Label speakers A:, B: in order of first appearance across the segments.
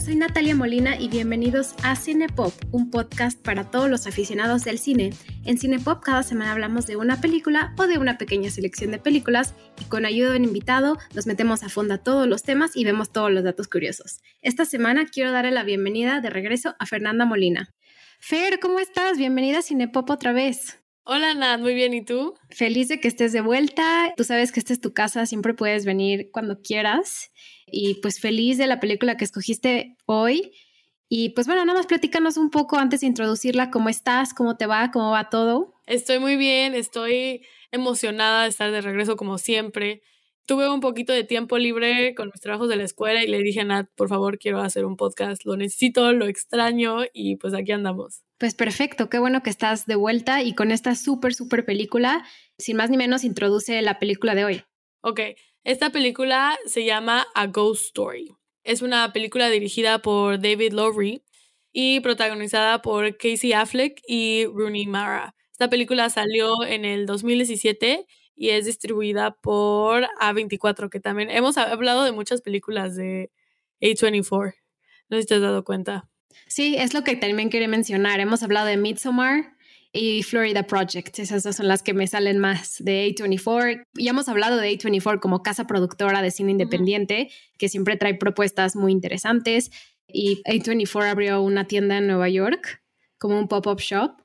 A: Soy Natalia Molina y bienvenidos a Cinepop, un podcast para todos los aficionados del cine. En Cinepop cada semana hablamos de una película o de una pequeña selección de películas y con ayuda de un invitado nos metemos a fondo a todos los temas y vemos todos los datos curiosos. Esta semana quiero darle la bienvenida de regreso a Fernanda Molina. Fer, ¿cómo estás? Bienvenida a Cinepop otra vez.
B: Hola Nat, muy bien, ¿y tú?
A: Feliz de que estés de vuelta. Tú sabes que esta es tu casa, siempre puedes venir cuando quieras. Y pues feliz de la película que escogiste hoy. Y pues bueno, nada más platícanos un poco antes de introducirla, cómo estás, cómo te va, cómo va todo.
B: Estoy muy bien, estoy emocionada de estar de regreso como siempre tuve un poquito de tiempo libre con mis trabajos de la escuela y le dije a Nat, por favor, quiero hacer un podcast, lo necesito, lo extraño y pues aquí andamos.
A: Pues perfecto, qué bueno que estás de vuelta y con esta súper, súper película, sin más ni menos, introduce la película de hoy.
B: Ok, esta película se llama A Ghost Story. Es una película dirigida por David Lowry y protagonizada por Casey Affleck y Rooney Mara. Esta película salió en el 2017 y es distribuida por A24, que también hemos hablado de muchas películas de A24. No sé si te has dado cuenta.
A: Sí, es lo que también quería mencionar. Hemos hablado de Midsommar y Florida Project. Esas dos son las que me salen más de A24. Y hemos hablado de A24 como casa productora de cine independiente, que siempre trae propuestas muy interesantes. Y A24 abrió una tienda en Nueva York como un pop-up shop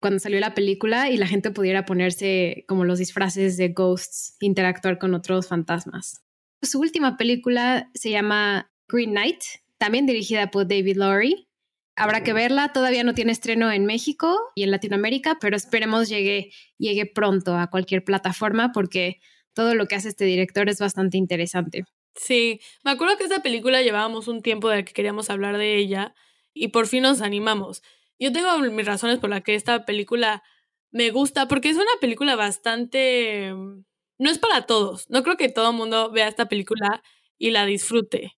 A: cuando salió la película y la gente pudiera ponerse como los disfraces de ghosts, interactuar con otros fantasmas. Su última película se llama Green Knight, también dirigida por David Lowry. Habrá que verla, todavía no tiene estreno en México y en Latinoamérica, pero esperemos llegue, llegue pronto a cualquier plataforma porque todo lo que hace este director es bastante interesante.
B: Sí, me acuerdo que esta película llevábamos un tiempo de que queríamos hablar de ella y por fin nos animamos. Yo tengo mis razones por las que esta película me gusta, porque es una película bastante... Mm, no es para todos. No creo que todo el mundo vea esta película y la disfrute,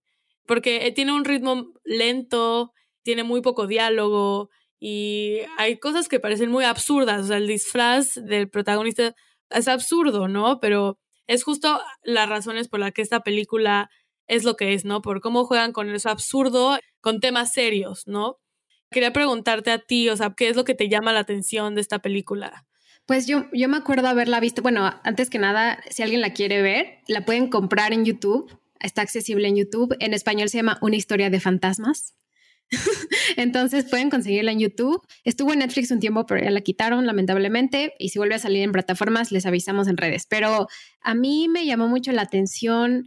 B: porque eh, tiene un ritmo lento, tiene muy poco diálogo y hay cosas que parecen muy absurdas. O sea, el disfraz del protagonista es absurdo, ¿no? Pero es justo las razones por las que esta película es lo que es, ¿no? Por cómo juegan con eso absurdo, con temas serios, ¿no? Quería preguntarte a ti, o sea, ¿qué es lo que te llama la atención de esta película?
A: Pues yo, yo me acuerdo haberla visto, bueno, antes que nada, si alguien la quiere ver, la pueden comprar en YouTube, está accesible en YouTube, en español se llama Una historia de fantasmas. Entonces pueden conseguirla en YouTube. Estuvo en Netflix un tiempo, pero ya la quitaron lamentablemente. Y si vuelve a salir en plataformas, les avisamos en redes. Pero a mí me llamó mucho la atención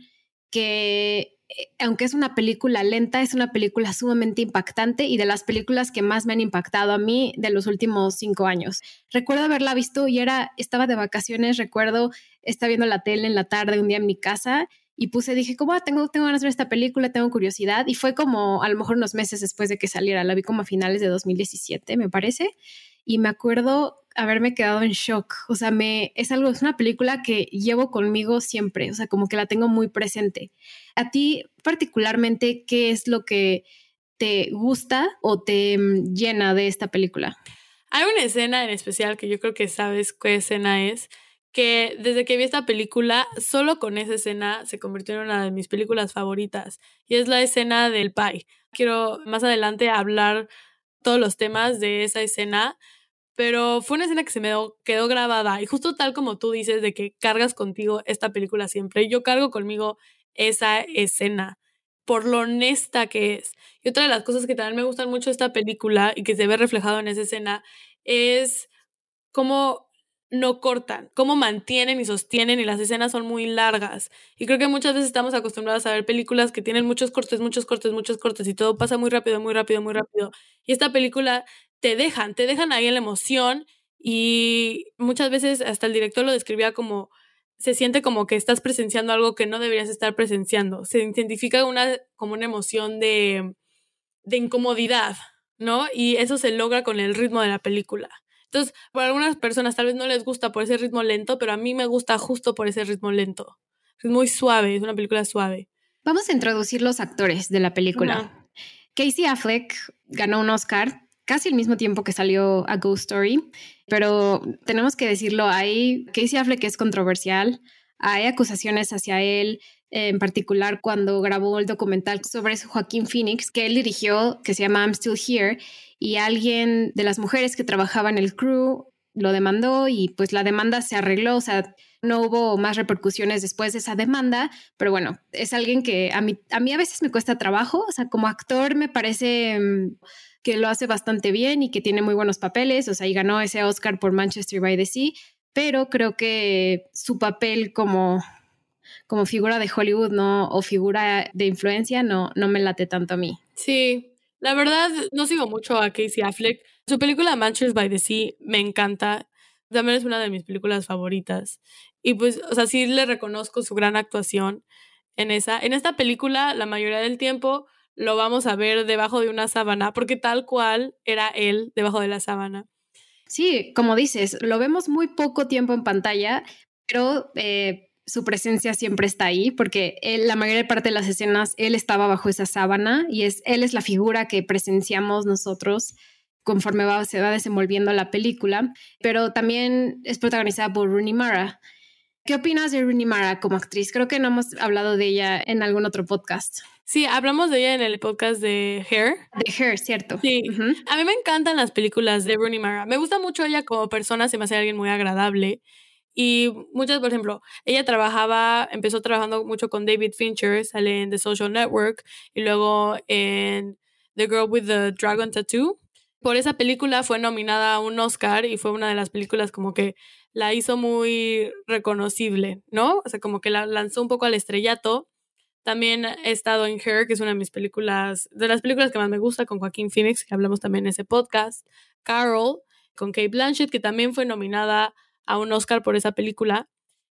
A: que eh, aunque es una película lenta, es una película sumamente impactante y de las películas que más me han impactado a mí de los últimos cinco años. Recuerdo haberla visto y era, estaba de vacaciones, recuerdo, estaba viendo la tele en la tarde un día en mi casa y puse, dije, como, ah, tengo, tengo ganas de ver esta película, tengo curiosidad. Y fue como a lo mejor unos meses después de que saliera, la vi como a finales de 2017, me parece. Y me acuerdo haberme quedado en shock. O sea, me, es algo, es una película que llevo conmigo siempre, o sea, como que la tengo muy presente. A ti particularmente, ¿qué es lo que te gusta o te mm, llena de esta película?
B: Hay una escena en especial que yo creo que sabes qué escena es, que desde que vi esta película, solo con esa escena se convirtió en una de mis películas favoritas, y es la escena del pie. Quiero más adelante hablar todos los temas de esa escena, pero fue una escena que se me quedó grabada y justo tal como tú dices de que cargas contigo esta película siempre, yo cargo conmigo esa escena por lo honesta que es. Y otra de las cosas que también me gustan mucho de esta película y que se ve reflejado en esa escena es cómo no cortan, cómo mantienen y sostienen y las escenas son muy largas. Y creo que muchas veces estamos acostumbrados a ver películas que tienen muchos cortes, muchos cortes, muchos cortes y todo pasa muy rápido, muy rápido, muy rápido. Y esta película te dejan, te dejan ahí en la emoción y muchas veces hasta el director lo describía como se siente como que estás presenciando algo que no deberías estar presenciando. Se identifica una, como una emoción de, de incomodidad, ¿no? Y eso se logra con el ritmo de la película. Entonces, para algunas personas tal vez no les gusta por ese ritmo lento, pero a mí me gusta justo por ese ritmo lento. Es muy suave, es una película suave.
A: Vamos a introducir los actores de la película. Casey Affleck ganó un Oscar casi al mismo tiempo que salió A Ghost Story, pero tenemos que decirlo, hay Casey Affleck es controversial, hay acusaciones hacia él en particular cuando grabó el documental sobre Joaquín Phoenix, que él dirigió, que se llama I'm Still Here, y alguien de las mujeres que trabajaba en el crew lo demandó y pues la demanda se arregló, o sea, no hubo más repercusiones después de esa demanda, pero bueno, es alguien que a mí a, mí a veces me cuesta trabajo, o sea, como actor me parece mm, que lo hace bastante bien y que tiene muy buenos papeles, o sea, y ganó ese Oscar por Manchester by the Sea, pero creo que su papel como como figura de Hollywood no o figura de influencia no no me late tanto a mí.
B: Sí, la verdad no sigo mucho a Casey Affleck. Su película Manchester by the Sea me encanta. También es una de mis películas favoritas. Y pues, o sea, sí le reconozco su gran actuación en esa. En esta película, la mayoría del tiempo lo vamos a ver debajo de una sábana, porque tal cual era él debajo de la sábana.
A: Sí, como dices, lo vemos muy poco tiempo en pantalla, pero eh, su presencia siempre está ahí, porque él, la mayor parte de las escenas, él estaba bajo esa sábana y es, él es la figura que presenciamos nosotros conforme va, se va desenvolviendo la película, pero también es protagonizada por Rooney Mara. ¿Qué opinas de Rooney Mara como actriz? Creo que no hemos hablado de ella en algún otro podcast.
B: Sí, hablamos de ella en el podcast de Hair.
A: De Hair, cierto.
B: Sí. A mí me encantan las películas de Rooney Mara. Me gusta mucho ella como persona, se me hace alguien muy agradable. Y muchas, por ejemplo, ella trabajaba, empezó trabajando mucho con David Fincher, sale en The Social Network y luego en The Girl with the Dragon Tattoo. Por esa película fue nominada a un Oscar y fue una de las películas como que la hizo muy reconocible, ¿no? O sea, como que la lanzó un poco al estrellato. También he estado en Her, que es una de mis películas, de las películas que más me gusta, con Joaquín Phoenix, que hablamos también en ese podcast. Carol, con Kate Blanchett, que también fue nominada a un Oscar por esa película.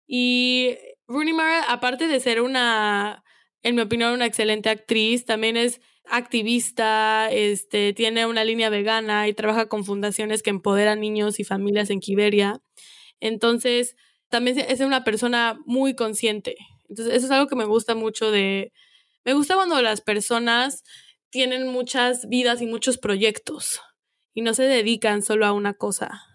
B: Y Rooney Mara, aparte de ser una, en mi opinión, una excelente actriz, también es activista, este, tiene una línea vegana y trabaja con fundaciones que empoderan niños y familias en Kiberia. Entonces, también es una persona muy consciente. Entonces, eso es algo que me gusta mucho de... Me gusta cuando las personas tienen muchas vidas y muchos proyectos y no se dedican solo a una cosa.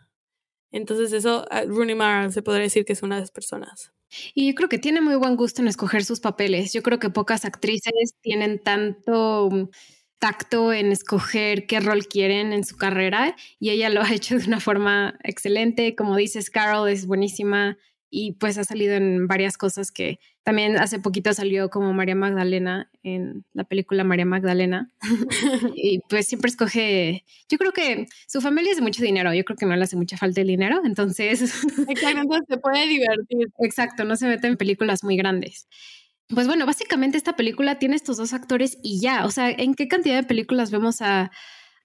B: Entonces, eso, Rooney Mara se podría decir que es una de esas personas.
A: Y yo creo que tiene muy buen gusto en escoger sus papeles. Yo creo que pocas actrices tienen tanto tacto en escoger qué rol quieren en su carrera y ella lo ha hecho de una forma excelente. Como dices, Carol es buenísima y pues ha salido en varias cosas que también hace poquito salió como María Magdalena en la película María Magdalena y pues siempre escoge, yo creo que su familia es de mucho dinero, yo creo que no le hace mucha falta el dinero, entonces...
B: Exacto, se puede divertir.
A: Exacto, no se mete en películas muy grandes. Pues bueno, básicamente esta película tiene estos dos actores y ya, o sea, ¿en qué cantidad de películas vemos a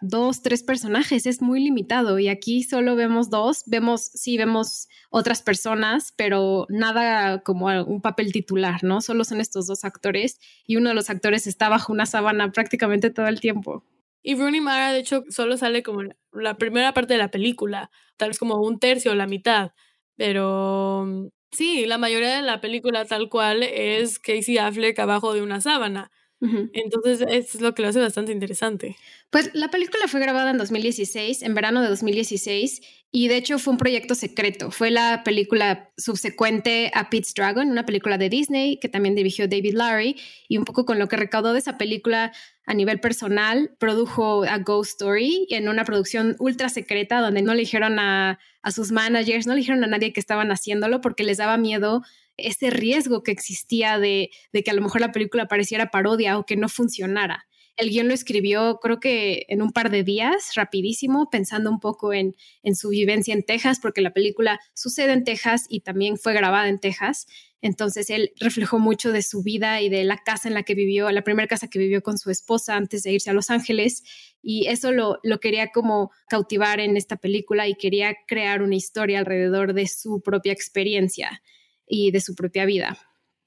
A: dos, tres personajes? Es muy limitado y aquí solo vemos dos, vemos, sí, vemos otras personas, pero nada como un papel titular, ¿no? Solo son estos dos actores y uno de los actores está bajo una sábana prácticamente todo el tiempo.
B: Y Rooney Mara, de hecho, solo sale como la primera parte de la película, tal vez como un tercio la mitad, pero Sí, la mayoría de la película tal cual es Casey Affleck abajo de una sábana. Entonces es lo que lo hace bastante interesante.
A: Pues la película fue grabada en 2016, en verano de 2016, y de hecho fue un proyecto secreto. Fue la película subsecuente a Pete's Dragon, una película de Disney que también dirigió David Larry, y un poco con lo que recaudó de esa película a nivel personal, produjo a Ghost Story en una producción ultra secreta donde no le dijeron a, a sus managers, no le dijeron a nadie que estaban haciéndolo porque les daba miedo ese riesgo que existía de, que a lo mejor la película pareciera parodia o que no funcionara. El guion lo escribió creo que en un par de días, rapidísimo, pensando un poco en, en su vivencia en Texas, porque la película sucede en Texas y también fue grabada en Texas. Entonces él reflejó mucho de su vida y de la casa en la que vivió, la primera casa que vivió con su esposa antes de irse a Los Ángeles. Y eso lo, lo quería como cautivar en esta película y quería crear una historia alrededor de su propia experiencia y de su propia vida.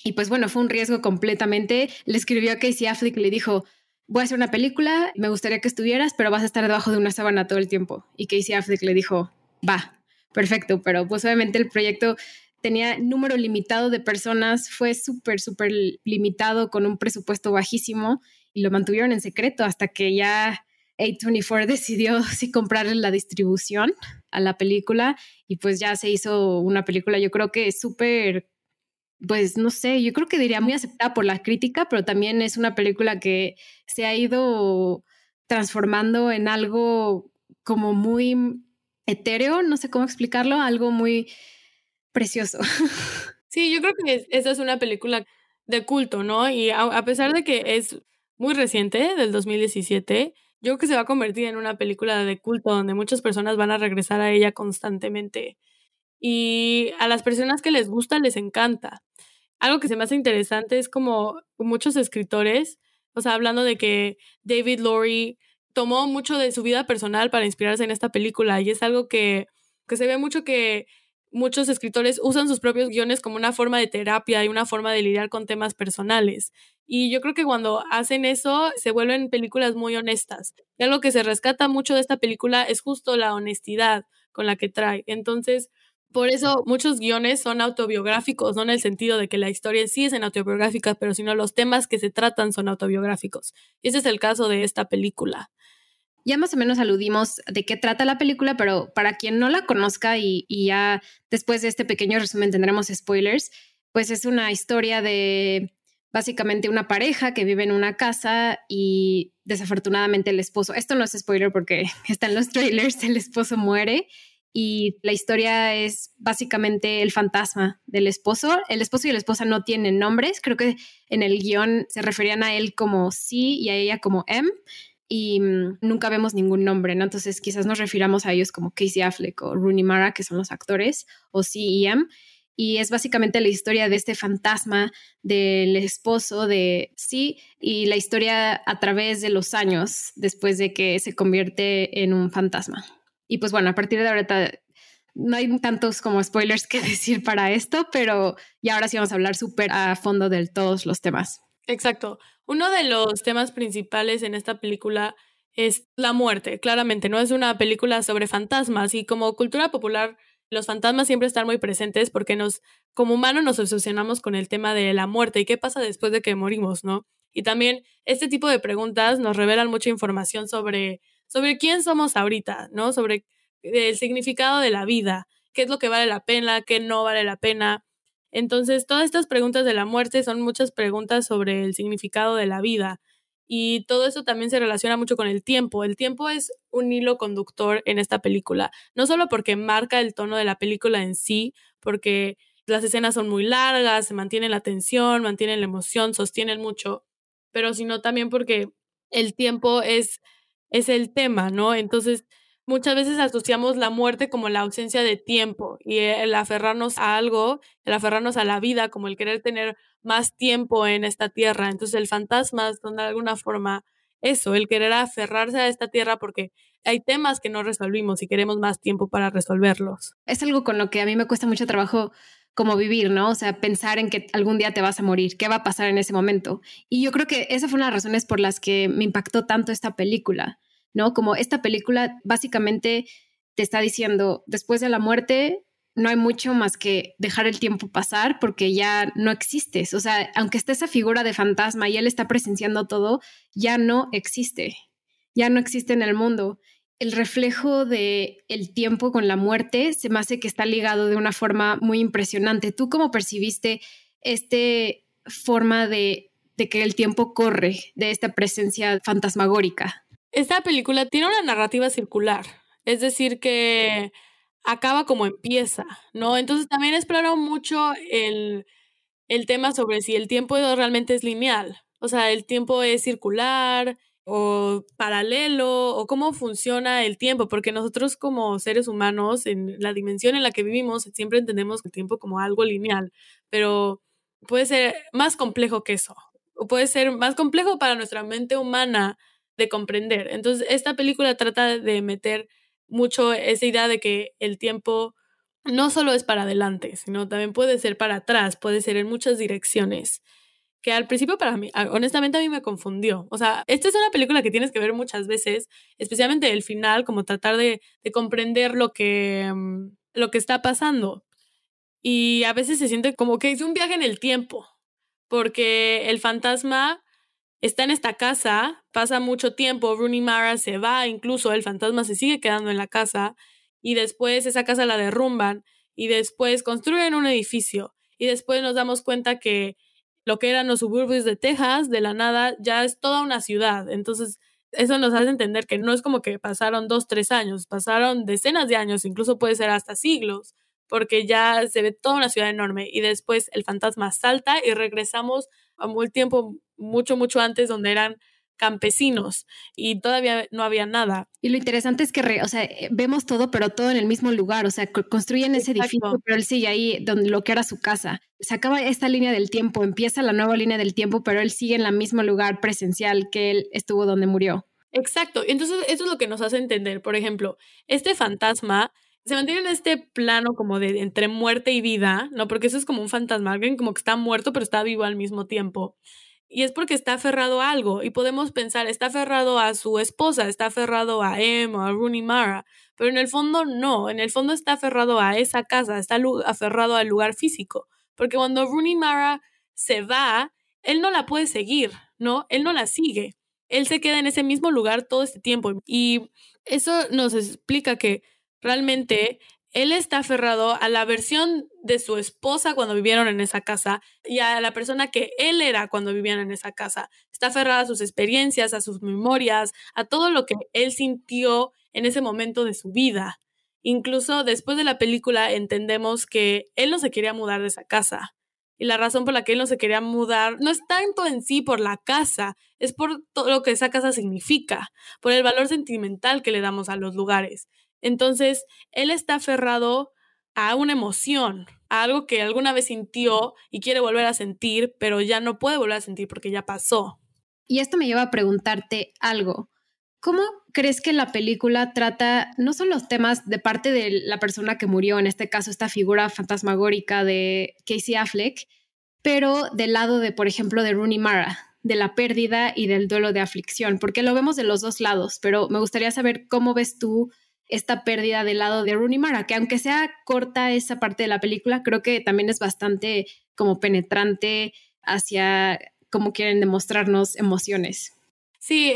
A: Y pues bueno, fue un riesgo completamente. Le escribió a Casey Affleck le dijo, voy a hacer una película, me gustaría que estuvieras, pero vas a estar debajo de una sábana todo el tiempo. Y Casey Affleck le dijo, va, perfecto, pero pues obviamente el proyecto tenía número limitado de personas, fue súper, súper limitado con un presupuesto bajísimo y lo mantuvieron en secreto hasta que ya A24 decidió si comprarle la distribución a la película y pues ya se hizo una película, yo creo que súper pues no sé, yo creo que diría muy aceptada por la crítica, pero también es una película que se ha ido transformando en algo como muy etéreo, no sé cómo explicarlo, algo muy precioso.
B: Sí, yo creo que esa es una película de culto, ¿no? Y a, pesar de que es muy reciente, del 2017, yo creo que se va a convertir en una película de culto donde muchas personas van a regresar a ella constantemente. Y a las personas que les gusta, les encanta. Algo que se me hace interesante es como muchos escritores, o sea, hablando de que David Laurie tomó mucho de su vida personal para inspirarse en esta película y es algo que, que se ve mucho que muchos escritores usan sus propios guiones como una forma de terapia y una forma de lidiar con temas personales. Y yo creo que cuando hacen eso se vuelven películas muy honestas. Y algo que se rescata mucho de esta película es justo la honestidad con la que trae. Entonces, por eso muchos guiones son autobiográficos, no en el sentido de que la historia sí es autobiográfica, pero sino los temas que se tratan son autobiográficos. Y ese es el caso de esta película.
A: Ya más o menos aludimos de qué trata la película, pero para quien no la conozca y, ya después de este pequeño resumen tendremos spoilers, pues es una historia de básicamente una pareja que vive en una casa y desafortunadamente el esposo, esto no es spoiler porque está en los trailers, el esposo muere y la historia es básicamente el fantasma del esposo. El esposo y la esposa no tienen nombres, creo que en el guion se referían a él como C y a ella como M y mm, nunca vemos ningún nombre, ¿no? Entonces quizás nos refiramos a ellos como Casey Affleck o Rooney Mara, que son los actores, o C y M. Y es básicamente la historia de este fantasma del esposo de C y la historia a través de los años después de que se convierte en un fantasma. Y pues bueno, a partir de ahorita no hay tantos como spoilers que decir para esto, pero ya ahora sí vamos a hablar súper a fondo de todos los temas.
B: Exacto. Uno de los temas principales en esta película es la muerte, claramente, no es una película sobre fantasmas y como cultura popular los fantasmas siempre están muy presentes porque nos como humanos nos obsesionamos con el tema de la muerte y qué pasa después de que morimos, ¿no? Y también este tipo de preguntas nos revelan mucha información sobre sobre quién somos ahorita, ¿no? Sobre el significado de la vida, qué es lo que vale la pena, qué no vale la pena. Entonces, todas estas preguntas de la muerte son muchas preguntas sobre el significado de la vida. Y todo eso también se relaciona mucho con el tiempo. El tiempo es un hilo conductor en esta película, no solo porque marca el tono de la película en sí, porque las escenas son muy largas, se mantiene la tensión, mantienen la emoción, sostienen mucho, pero sino también porque el tiempo es, es el tema, ¿no? Entonces, muchas veces asociamos la muerte como la ausencia de tiempo y el aferrarnos a algo, el aferrarnos a la vida, como el querer tener más tiempo en esta tierra. Entonces el fantasma son de alguna forma eso, el querer aferrarse a esta tierra porque hay temas que no resolvimos y queremos más tiempo para resolverlos.
A: Es algo con lo que a mí me cuesta mucho trabajo como vivir, ¿no? O sea, pensar en que algún día te vas a morir, qué va a pasar en ese momento. Y yo creo que esa fue una de las razones por las que me impactó tanto esta película ¿no? Como esta película básicamente te está diciendo, después de la muerte no hay mucho más que dejar el tiempo pasar porque ya no existes. O sea, aunque esté esa figura de fantasma y él está presenciando todo, ya no existe. Ya no existe en el mundo. El reflejo de el tiempo con la muerte se me hace que está ligado de una forma muy impresionante. ¿Tú cómo percibiste este forma de que el tiempo corre, de esta presencia fantasmagórica?
B: Esta película tiene una narrativa circular, es decir, que acaba como empieza, ¿no? Entonces también explora mucho el, el tema sobre si el tiempo realmente es lineal, o sea, el tiempo es circular o paralelo o cómo funciona el tiempo, porque nosotros como seres humanos, en la dimensión en la que vivimos, siempre entendemos el tiempo como algo lineal, pero puede ser más complejo que eso, o puede ser más complejo para nuestra mente humana de comprender. Entonces, esta película trata de meter mucho esa idea de que el tiempo no solo es para adelante, sino también puede ser para atrás, puede ser en muchas direcciones. Que al principio para mí, honestamente a mí me confundió. O sea, esta es una película que tienes que ver muchas veces, especialmente el final, como tratar de, de comprender lo que, mm, lo que está pasando. Y a veces se siente como que es un viaje en el tiempo, porque el fantasma está en esta casa, pasa mucho tiempo, Rooney Mara se va, incluso el fantasma se sigue quedando en la casa y después esa casa la derrumban y después construyen un edificio y después nos damos cuenta que lo que eran los suburbios de Texas, de la nada, ya es toda una ciudad. Entonces, eso nos hace entender que no es como que pasaron dos, tres años, pasaron decenas de años, incluso puede ser hasta siglos, porque ya se ve toda una ciudad enorme y después el fantasma salta y regresamos a un tiempo mucho, mucho antes donde eran campesinos y todavía no había nada.
A: Y lo interesante es que, o sea, eh, vemos todo, pero todo en el mismo lugar, o sea, construyen ese edificio, pero él sigue ahí donde lo que era su casa. Se acaba esta línea del tiempo, empieza la nueva línea del tiempo, pero él sigue en el mismo lugar presencial que él estuvo donde murió.
B: Exacto, entonces eso es lo que nos hace entender, por ejemplo, este fantasma se mantiene en este plano como de entre muerte y vida, ¿no? Porque eso es como un fantasma, alguien como que está muerto pero está vivo al mismo tiempo y es porque está aferrado a algo y podemos pensar, está aferrado a su esposa, está aferrado a Emma, a Rooney Mara, pero en el fondo no, en el fondo está aferrado a esa casa, está aferrado al lugar físico, porque cuando Rooney Mara se va, él no la puede seguir, ¿no? Él no la sigue. Él se queda en ese mismo lugar todo este tiempo y eso nos explica que realmente él está aferrado a la versión de su esposa cuando vivieron en esa casa y a la persona que él era cuando vivían en esa casa. Está aferrado a sus experiencias, a sus memorias, a todo lo que él sintió en ese momento de su vida. Incluso después de la película entendemos que él no se quería mudar de esa casa. Y la razón por la que él no se quería mudar no es tanto en sí por la casa, es por todo lo que esa casa significa, por el valor sentimental que le damos a los lugares. Entonces, él está aferrado a una emoción, a algo que alguna vez sintió y quiere volver a sentir, pero ya no puede volver a sentir porque ya pasó.
A: Y esto me lleva a preguntarte algo. ¿Cómo crees que la película trata no son los temas de parte de la persona que murió, en este caso esta figura fantasmagórica de Casey Affleck, pero del lado de, por ejemplo, de Rooney Mara, de la pérdida y del duelo de aflicción? Porque lo vemos de los dos lados, pero me gustaría saber cómo ves tú esta pérdida del lado de Rooney Mara, que aunque sea corta esa parte de la película, creo que también es bastante como penetrante hacia cómo quieren demostrarnos emociones.
B: Sí,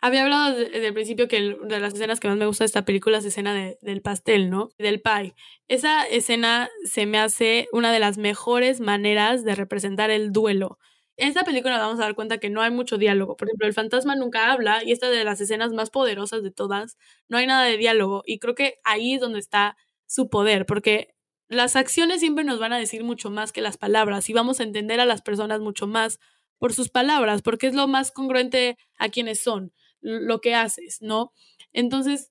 B: había hablado desde el principio que de las escenas que más me gusta de esta película es la escena del pastel, ¿no? Del pie. Esa escena se me hace una de las mejores maneras de representar el duelo. En esta película nos vamos a dar cuenta que no hay mucho diálogo. Por ejemplo, el fantasma nunca habla y esta de las escenas más poderosas de todas, no hay nada de diálogo. Y creo que ahí es donde está su poder, porque las acciones siempre nos van a decir mucho más que las palabras y vamos a entender a las personas mucho más por sus palabras, porque es lo más congruente a quienes son, lo que haces, ¿no? Entonces,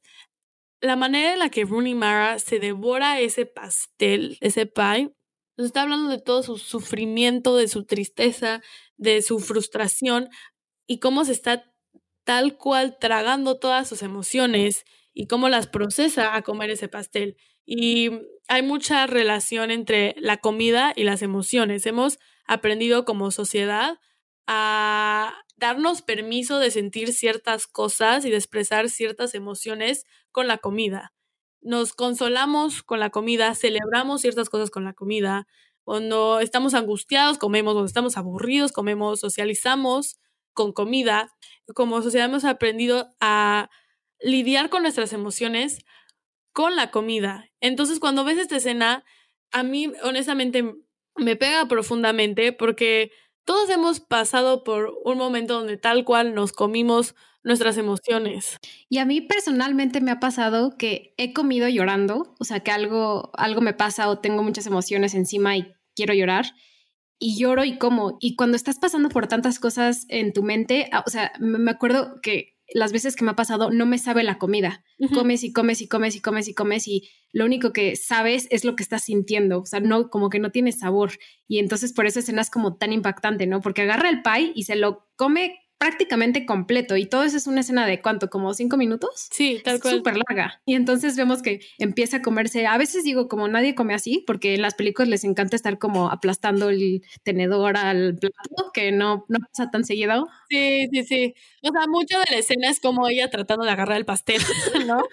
B: la manera en la que Rooney Mara se devora ese pastel, ese pie, nos está hablando de todo su sufrimiento, de su tristeza, de su frustración y cómo se está tal cual tragando todas sus emociones y cómo las procesa a comer ese pastel. Y hay mucha relación entre la comida y las emociones. Hemos aprendido como sociedad a darnos permiso de sentir ciertas cosas y de expresar ciertas emociones con la comida nos consolamos con la comida, celebramos ciertas cosas con la comida. Cuando estamos angustiados, comemos. Cuando estamos aburridos, comemos. Socializamos con comida. Como sociedad hemos aprendido a lidiar con nuestras emociones con la comida. Entonces, cuando ves esta escena, a mí honestamente me pega profundamente porque todos hemos pasado por un momento donde tal cual nos comimos nuestras emociones.
A: Y a mí personalmente me ha pasado que he comido llorando, o sea, que algo, algo me pasa o tengo muchas emociones encima y quiero llorar. Y lloro y como. Y cuando estás pasando por tantas cosas en tu mente, ah, o sea, me acuerdo que las veces que me ha pasado no me sabe la comida. Comes y comes y comes y comes y comes y lo único que sabes es lo que estás sintiendo, o sea, no como que no tiene sabor y entonces por eso escena es como tan impactante, ¿no? Porque agarra el pie y se lo come prácticamente completo y todo eso es una escena de cuánto, como cinco minutos.
B: Sí, tal cual.
A: Súper larga. Y entonces vemos que empieza a comerse, a veces digo como nadie come así, porque en las películas les encanta estar como aplastando el tenedor al plato, que no, no pasa tan seguido.
B: Sí, sí, sí. O sea, mucho de la escena es como ella tratando de agarrar el pastel, ¿no?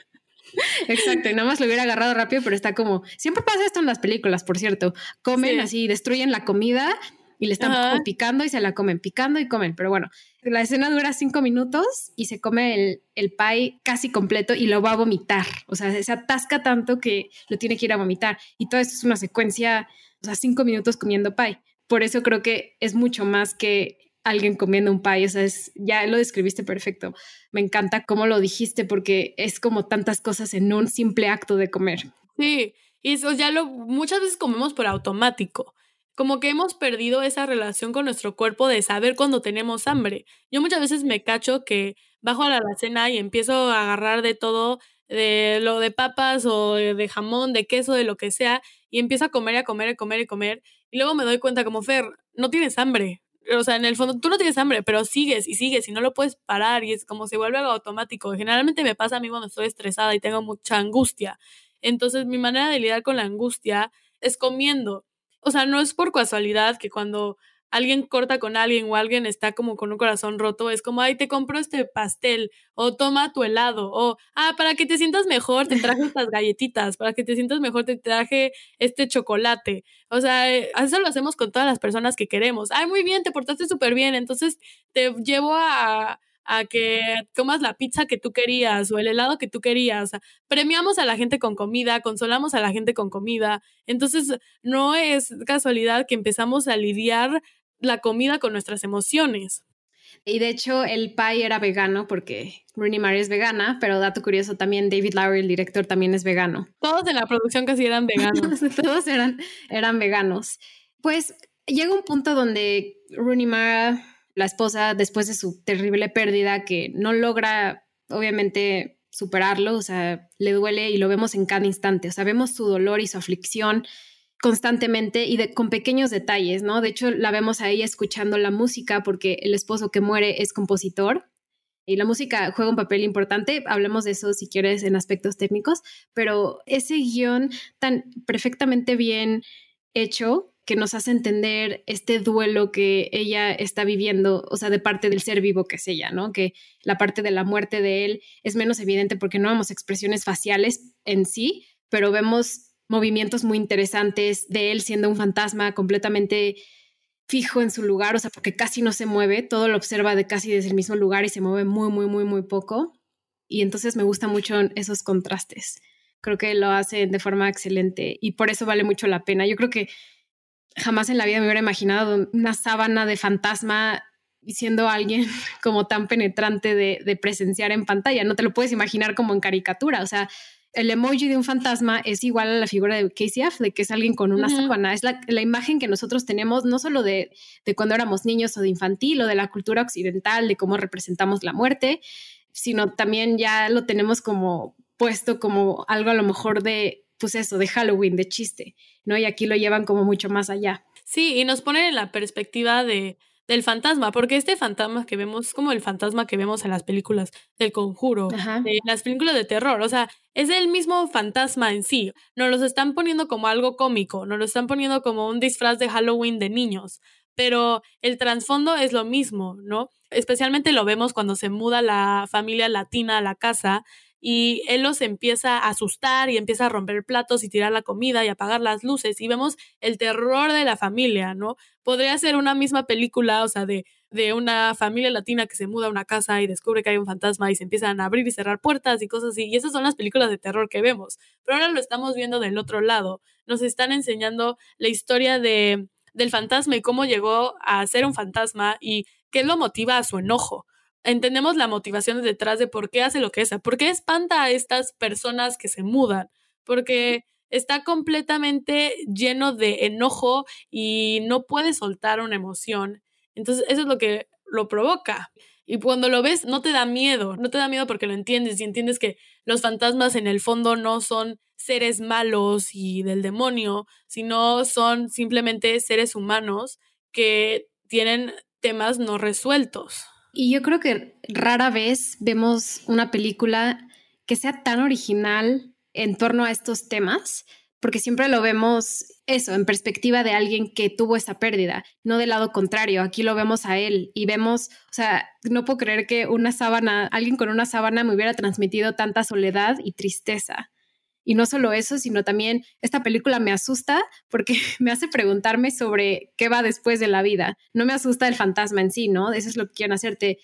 A: Exacto, y nada más lo hubiera agarrado rápido, pero está como, siempre pasa esto en las películas, por cierto, comen así, destruyen la comida y le están picando y se la comen, picando y comen. Pero bueno, la escena dura cinco minutos y se come el, el pie casi completo y lo va a vomitar. O sea, se atasca tanto que lo tiene que ir a vomitar. Y todo esto es una secuencia o sea, cinco minutos comiendo pie. Por eso creo que es mucho más que alguien comiendo un pie, o sea, es, ya lo describiste perfecto. Me encanta cómo lo dijiste porque es como tantas cosas en un simple acto de comer.
B: Sí, y eso ya lo muchas veces comemos por automático. Como que hemos perdido esa relación con nuestro cuerpo de saber cuando tenemos hambre. Yo muchas veces me cacho que bajo a la cena y empiezo a agarrar de todo, de lo de papas o de jamón, de queso, de lo que sea, y empiezo a comer a comer y comer y comer. Y luego me doy cuenta como, Fer, no tienes hambre. O sea, en el fondo tú no tienes hambre, pero sigues y sigues y no lo puedes parar y es como se vuelve algo automático. Generalmente me pasa a mí cuando estoy estresada y tengo mucha angustia. Entonces mi manera de lidiar con la angustia es comiendo. O sea, no es por casualidad que cuando alguien corta con alguien o alguien está como con un corazón roto, es como, ay, te compro este pastel o toma tu helado o, ah, para que te sientas mejor, te traje estas galletitas, para que te sientas mejor, te traje este chocolate. O sea, eh, eso lo hacemos con todas las personas que queremos. Ay, muy bien, te portaste súper bien, entonces te llevo a a que comas la pizza que tú querías o el helado que tú querías. premiamos a la gente con comida, consolamos a la gente con comida. Entonces, no es casualidad que empezamos a lidiar la comida con nuestras emociones.
A: Y de hecho, el pie era vegano porque Rooney Mara es vegana, pero dato curioso también, David Lowery, el director, también es vegano.
B: Todos en la producción casi eran veganos.
A: Todos eran, eran veganos. Pues llega un punto donde Rooney Mara la esposa después de su terrible pérdida que no logra obviamente superarlo, o sea, le duele y lo vemos en cada instante, o sea, vemos su dolor y su aflicción constantemente y de, con pequeños detalles, ¿no? De hecho, la vemos ahí escuchando la música porque el esposo que muere es compositor y la música juega un papel importante, hablemos de eso si quieres en aspectos técnicos, pero ese guion tan perfectamente bien hecho que nos hace entender este duelo que ella está viviendo, o sea, de parte del ser vivo que es ella, ¿no? Que la parte de la muerte de él es menos evidente porque no vemos expresiones faciales en sí, pero vemos movimientos muy interesantes de él siendo un fantasma completamente fijo en su lugar, o sea, porque casi no se mueve, todo lo observa de casi desde el mismo lugar y se mueve muy, muy, muy, muy poco. Y entonces me gustan mucho esos contrastes. Creo que lo hace de forma excelente y por eso vale mucho la pena. Yo creo que jamás en la vida me hubiera imaginado una sábana de fantasma siendo alguien como tan penetrante de, presenciar en pantalla. No te lo puedes imaginar como en caricatura. O sea, el emoji de un fantasma es igual a la figura de Casey Affleck, que es alguien con una sábana. Es la, imagen que nosotros tenemos no solo de, de, cuando éramos niños o de infantil o de la cultura occidental, de cómo representamos la muerte, sino también ya lo tenemos como puesto como algo a lo mejor de pues eso, de Halloween, de chiste, ¿no? Y aquí lo llevan como mucho más allá.
B: Sí, y nos ponen en la perspectiva de, del fantasma, porque este fantasma que vemos es como el fantasma que vemos en las películas del conjuro, en las películas de terror, o sea, es el mismo fantasma en sí, nos los están poniendo como algo cómico, nos lo están poniendo como un disfraz de Halloween de niños, pero el trasfondo es lo mismo, ¿no? Especialmente lo vemos cuando se muda la familia latina a la casa y él los empieza a asustar y empieza a romper platos y tirar la comida y apagar las luces y vemos el terror de la familia, ¿no? Podría ser una misma película, o sea, de, de una familia latina que se muda a una casa y descubre que hay un fantasma y se empiezan a abrir y cerrar puertas y cosas así. Y esas son las películas de terror que vemos. Pero ahora lo estamos viendo del otro lado. Nos están enseñando la historia de, del fantasma y cómo llegó a ser un fantasma y qué lo motiva a su enojo entendemos la motivación detrás de por qué hace lo que hace, por qué espanta a estas personas que se mudan, porque está completamente lleno de enojo y no puede soltar una emoción. Entonces, eso es lo que lo provoca. Y cuando lo ves, no te da miedo, no te da miedo porque lo entiendes y entiendes que los fantasmas en el fondo no son seres malos y del demonio, sino son simplemente seres humanos que tienen temas no resueltos.
A: Y yo creo que rara vez vemos una película que sea tan original en torno a estos temas, porque siempre lo vemos eso, en perspectiva de alguien que tuvo esa pérdida, no del lado contrario. Aquí lo vemos a él y vemos, o sea, no puedo creer que una sábana, alguien con una sábana me hubiera transmitido tanta soledad y tristeza. Y no solo eso, sino también esta película me asusta porque me hace preguntarme sobre qué va después de la vida. No me asusta el fantasma en sí, ¿no? Eso es lo que quieren hacer. Te,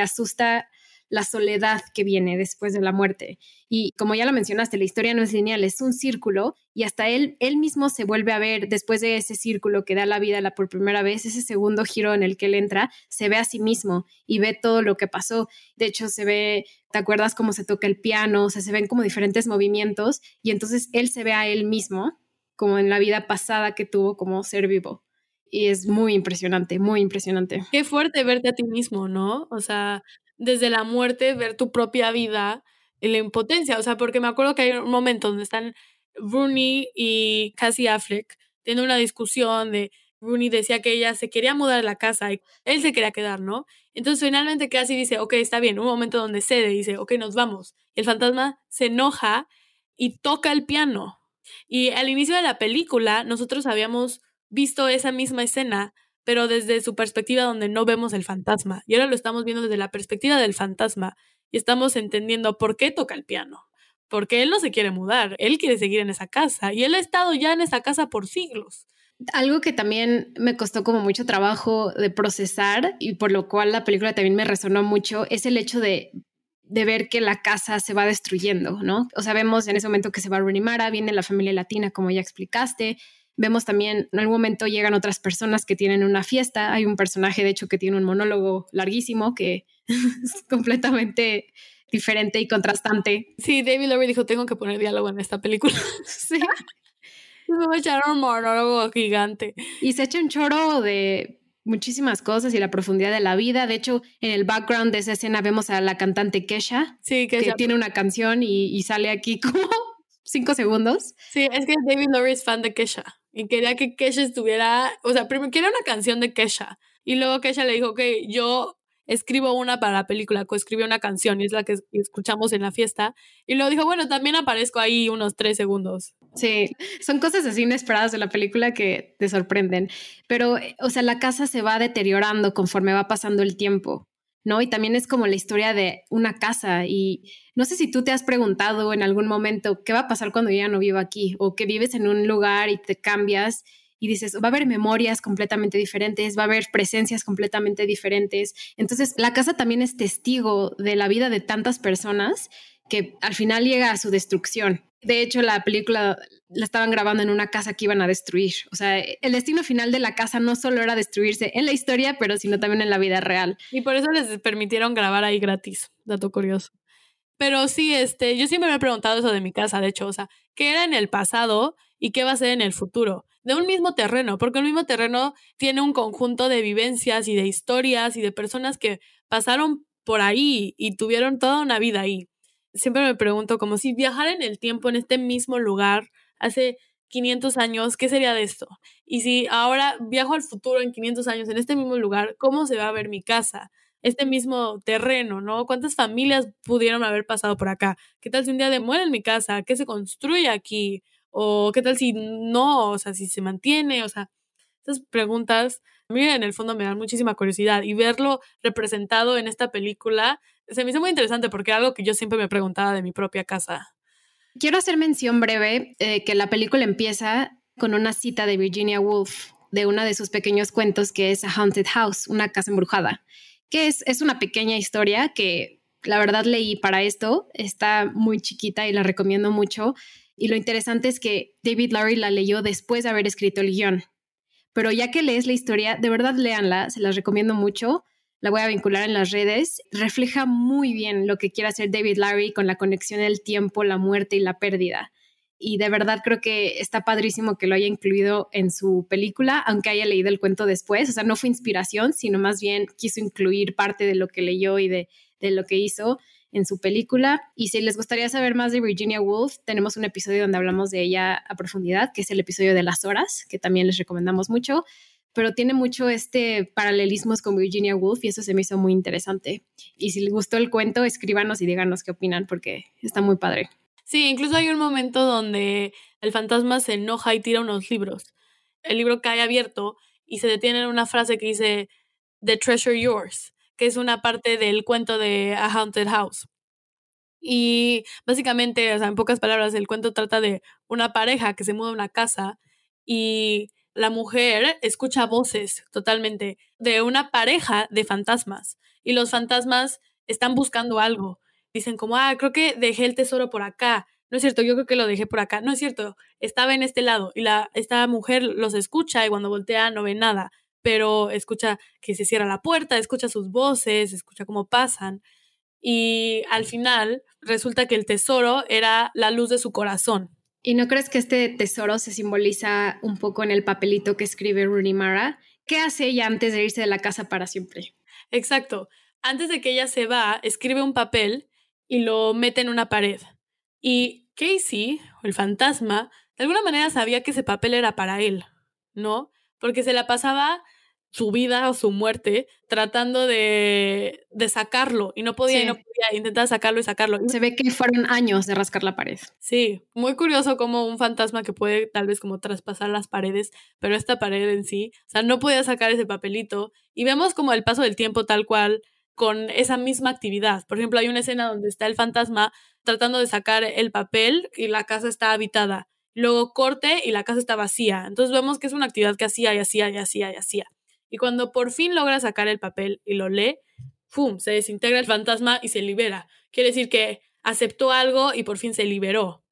A: asusta la soledad que viene después de la muerte. Y como ya lo mencionaste, la historia no es lineal, es un círculo y hasta él, él mismo se vuelve a ver después de ese círculo que da la vida la por primera vez, ese segundo giro en el que él entra, se ve a sí mismo y ve todo lo que pasó. De hecho, se ve, ¿te acuerdas cómo se toca el piano? O sea, se ven como diferentes movimientos y entonces él se ve a él mismo como en la vida pasada que tuvo como ser vivo. Y es muy impresionante, muy impresionante.
B: Qué fuerte verte a ti mismo, ¿no? O sea, desde la muerte, ver tu propia vida y la impotencia. O sea, porque me acuerdo que hay un momento donde están Rooney y Cassie Affleck teniendo una discusión de Rooney decía que ella se quería mudar a la casa y él se quería quedar, ¿no? Entonces finalmente Cassie dice, ok, está bien, un momento donde cede, dice, ok, nos vamos. Y el fantasma se enoja y toca el piano. Y al inicio de la película nosotros habíamos visto esa misma escena, pero desde su perspectiva donde no vemos el fantasma. Y ahora lo estamos viendo desde la perspectiva del fantasma y estamos entendiendo por qué toca el piano. Porque él no se quiere mudar, él quiere seguir en esa casa y él ha estado ya en esa casa por siglos.
A: Algo que también me costó como mucho trabajo de procesar y por lo cual la película también me resonó mucho es el hecho de, de ver que la casa se va destruyendo, ¿no? O sea, vemos en ese momento que se va a Runimara, viene la familia latina, como ya explicaste, Vemos también, en algún momento llegan otras personas que tienen una fiesta. Hay un personaje, de hecho, que tiene un monólogo larguísimo que es completamente diferente y contrastante.
B: Sí, David Lowery dijo, tengo que poner diálogo en esta película. sí. Me voy a echar un monólogo gigante.
A: Y se echa un choro de muchísimas cosas y la profundidad de la vida. De hecho, en el background de esa escena vemos a la cantante Kesha,
B: sí,
A: que tiene una canción y, y, sale aquí como cinco segundos.
B: Sí, es que David Lowery es fan de Kesha y quería que Kesha estuviera, o sea, primero quería una canción de Kesha y luego Kesha le dijo, que yo escribo una para la película, coescribió una canción y es la que escuchamos en la fiesta. Y luego dijo, bueno, también aparezco ahí unos tres segundos.
A: Sí, son cosas así inesperadas de la película que te sorprenden. Pero, o sea, la casa se va deteriorando conforme va pasando el tiempo. ¿no? Y también es como la historia de una casa y no sé si tú te has preguntado en algún momento qué va a pasar cuando ya no vivo aquí o que vives en un lugar y te cambias y dices, va a haber memorias completamente diferentes, va a haber presencias completamente diferentes. Entonces, la casa también es testigo de la vida de tantas personas que al final llega a su destrucción. De hecho, la película la estaban grabando en una casa que iban a destruir. O sea, el destino final de la casa no solo era destruirse en la historia, pero sino también en la vida real.
B: Y por eso les permitieron grabar ahí gratis. Dato curioso. Pero sí, este, yo siempre me he preguntado eso de mi casa, de hecho, o sea, ¿qué era en el pasado y qué va a ser en el futuro? De un mismo terreno, porque el mismo terreno tiene un conjunto de vivencias y de historias y de personas que pasaron por ahí y tuvieron toda una vida ahí siempre me pregunto como si viajara en el tiempo en este mismo lugar hace 500 años, ¿qué sería de esto? Y si ahora viajo al futuro en 500 años en este mismo lugar, ¿cómo se va a ver mi casa? Este mismo terreno, ¿no? ¿Cuántas familias pudieron haber pasado por acá? ¿Qué tal si un día demuelen mi casa? ¿Qué se construye aquí? ¿O qué tal si no? O sea, si se mantiene, o sea, estas preguntas a mí en el fondo me dan muchísima curiosidad y verlo representado en esta película se me hizo muy interesante porque es algo que yo siempre me preguntaba de mi propia casa.
A: Quiero hacer mención breve eh, que la película empieza con una cita de Virginia Woolf de uno de sus pequeños cuentos que es A Haunted House, una casa embrujada, que es, es una pequeña historia que la verdad leí para esto, está muy chiquita y la recomiendo mucho. Y lo interesante es que David Lowry la leyó después de haber escrito el guion. Pero ya que lees la historia, de verdad léanla, se las recomiendo mucho la voy a vincular en las redes, refleja muy bien lo que quiere hacer David Larry con la conexión del tiempo, la muerte y la pérdida. Y de verdad creo que está padrísimo que lo haya incluido en su película, aunque haya leído el cuento después. O sea, no fue inspiración, sino más bien quiso incluir parte de lo que leyó y de, lo que hizo en su película. Y si les gustaría saber más de Virginia Woolf, tenemos un episodio donde hablamos de ella a profundidad, que es el episodio de las horas, que también les recomendamos mucho pero tiene mucho este paralelismos con Virginia Woolf y eso se me hizo muy interesante. Y si les gustó el cuento, escríbanos y díganos qué opinan porque está muy padre.
B: Sí, incluso hay un momento donde el fantasma se enoja y tira unos libros. El libro cae abierto y se detiene en una frase que dice The Treasure Yours, que es una parte del cuento de A Haunted House. Y básicamente, o sea, en pocas palabras, el cuento trata de una pareja que se muda a una casa y la mujer escucha voces totalmente de una pareja de fantasmas y los fantasmas están buscando algo. Dicen como, ah, creo que dejé el tesoro por acá. No es cierto, yo creo que lo dejé por acá. No es cierto, estaba en este lado y la, esta mujer los escucha y cuando voltea no ve nada, pero escucha que se cierra la puerta, escucha sus voces, escucha cómo pasan. Y al final resulta que el tesoro era la luz de su corazón.
A: ¿Y no crees que este tesoro se simboliza un poco en el papelito que escribe Rooney Mara? ¿Qué hace ella antes de irse de la casa para siempre?
B: Exacto. Antes de que ella se va, escribe un papel y lo mete en una pared. Y Casey, el fantasma, de alguna manera sabía que ese papel era para él, ¿no? Porque se la pasaba su vida o su muerte tratando de, de sacarlo y no podía y no podía, intentar sacarlo y sacarlo.
A: Se ve que fueron años de rascar la pared.
B: Sí, muy curioso como un fantasma que puede tal vez como traspasar las paredes, pero esta pared en sí, o sea, no podía sacar ese papelito y vemos como el paso del tiempo tal cual con esa misma actividad. Por ejemplo, hay una escena donde está el fantasma tratando de sacar el papel y la casa está habitada. Luego corte y la casa está vacía. Entonces vemos que es una actividad que hacía y hacía y hacía y hacía. Y cuando por fin logra sacar el papel y lo lee, ¡pum! Se desintegra el fantasma y se libera. Quiere decir que aceptó algo y por fin se liberó.